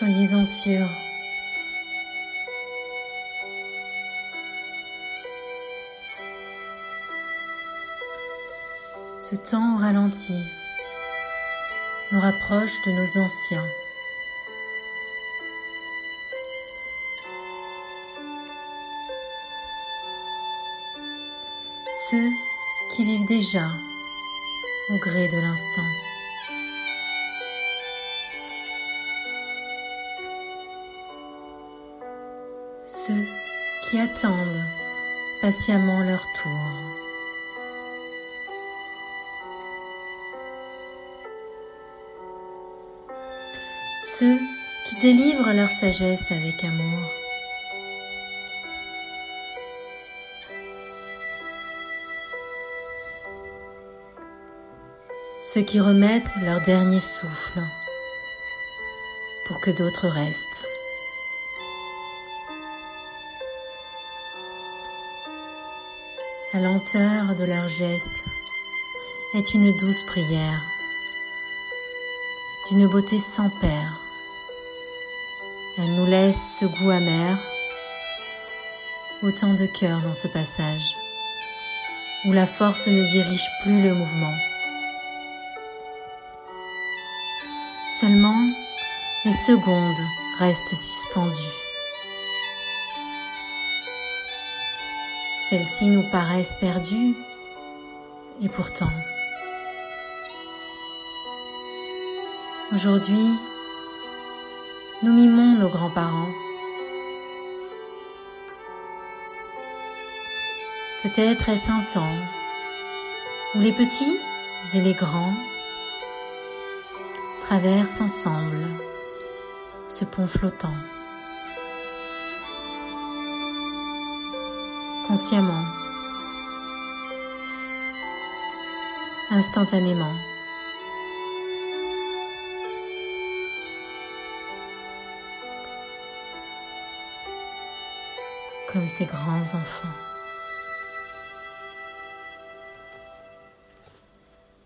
Soyez-en sûrs. Ce temps ralenti nous rapproche de nos anciens. Ceux qui vivent déjà au gré de l'instant. Ceux qui attendent patiemment leur tour. Ceux qui délivrent leur sagesse avec amour. Ceux qui remettent leur dernier souffle pour que d'autres restent. La lenteur de leurs gestes est une douce prière, d'une beauté sans père. Elle nous laisse ce goût amer, autant de cœur dans ce passage, où la force ne dirige plus le mouvement. Seulement, les secondes restent suspendues. Celles-ci nous paraissent perdues et pourtant, aujourd'hui, nous mimons nos grands-parents. Peut-être est-ce un temps où les petits et les grands traversent ensemble ce pont flottant. Consciemment, instantanément. Comme ces grands enfants.